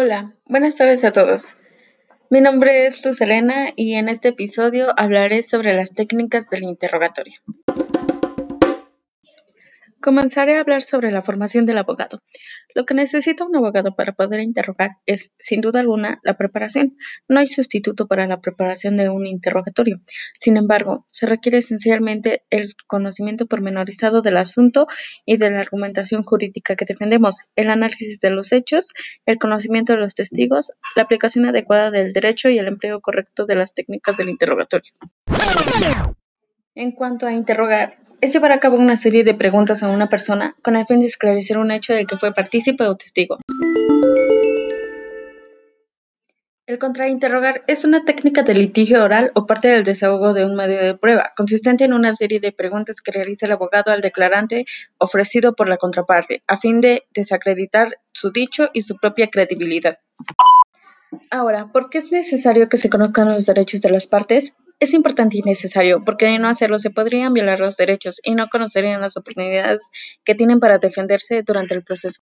Hola, buenas tardes a todos. Mi nombre es Luz Elena y en este episodio hablaré sobre las técnicas del interrogatorio. Comenzaré a hablar sobre la formación del abogado. Lo que necesita un abogado para poder interrogar es, sin duda alguna, la preparación. No hay sustituto para la preparación de un interrogatorio. Sin embargo, se requiere esencialmente el conocimiento pormenorizado del asunto y de la argumentación jurídica que defendemos, el análisis de los hechos, el conocimiento de los testigos, la aplicación adecuada del derecho y el empleo correcto de las técnicas del interrogatorio. En cuanto a interrogar, es llevar a cabo una serie de preguntas a una persona con el fin de esclarecer un hecho del que fue partícipe o testigo. El contrainterrogar es una técnica de litigio oral o parte del desahogo de un medio de prueba, consistente en una serie de preguntas que realiza el abogado al declarante ofrecido por la contraparte, a fin de desacreditar su dicho y su propia credibilidad. Ahora, ¿por qué es necesario que se conozcan los derechos de las partes? Es importante y necesario, porque de no hacerlo se podrían violar los derechos y no conocerían las oportunidades que tienen para defenderse durante el proceso.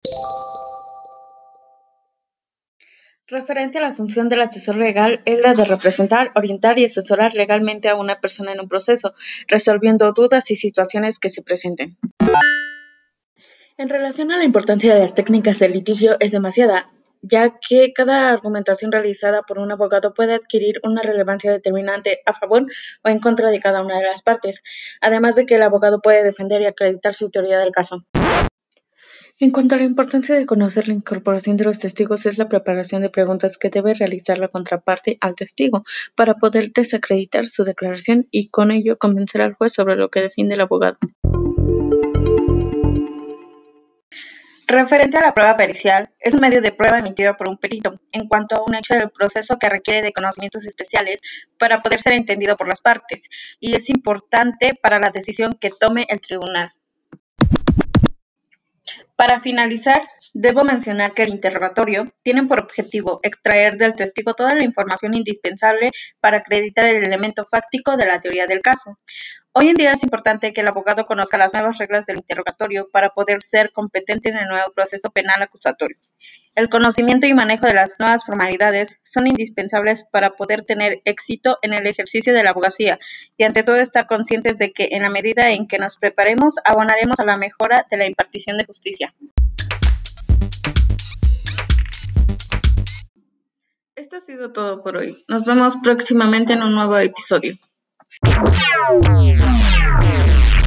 Referente a la función del asesor legal es la de representar, orientar y asesorar legalmente a una persona en un proceso, resolviendo dudas y situaciones que se presenten. En relación a la importancia de las técnicas de litigio es demasiada, ya que cada argumentación realizada por un abogado puede adquirir una relevancia determinante a favor o en contra de cada una de las partes, además de que el abogado puede defender y acreditar su teoría del caso. En cuanto a la importancia de conocer la incorporación de los testigos es la preparación de preguntas que debe realizar la contraparte al testigo para poder desacreditar su declaración y con ello convencer al juez sobre lo que defiende el abogado. Referente a la prueba pericial, es un medio de prueba emitido por un perito, en cuanto a un hecho del proceso que requiere de conocimientos especiales para poder ser entendido por las partes, y es importante para la decisión que tome el tribunal. Para finalizar, debo mencionar que el interrogatorio tiene por objetivo extraer del testigo toda la información indispensable para acreditar el elemento fáctico de la teoría del caso. Hoy en día es importante que el abogado conozca las nuevas reglas del interrogatorio para poder ser competente en el nuevo proceso penal acusatorio. El conocimiento y manejo de las nuevas formalidades son indispensables para poder tener éxito en el ejercicio de la abogacía y ante todo estar conscientes de que en la medida en que nos preparemos abonaremos a la mejora de la impartición de justicia. Esto ha sido todo por hoy. Nos vemos próximamente en un nuevo episodio. Yeah.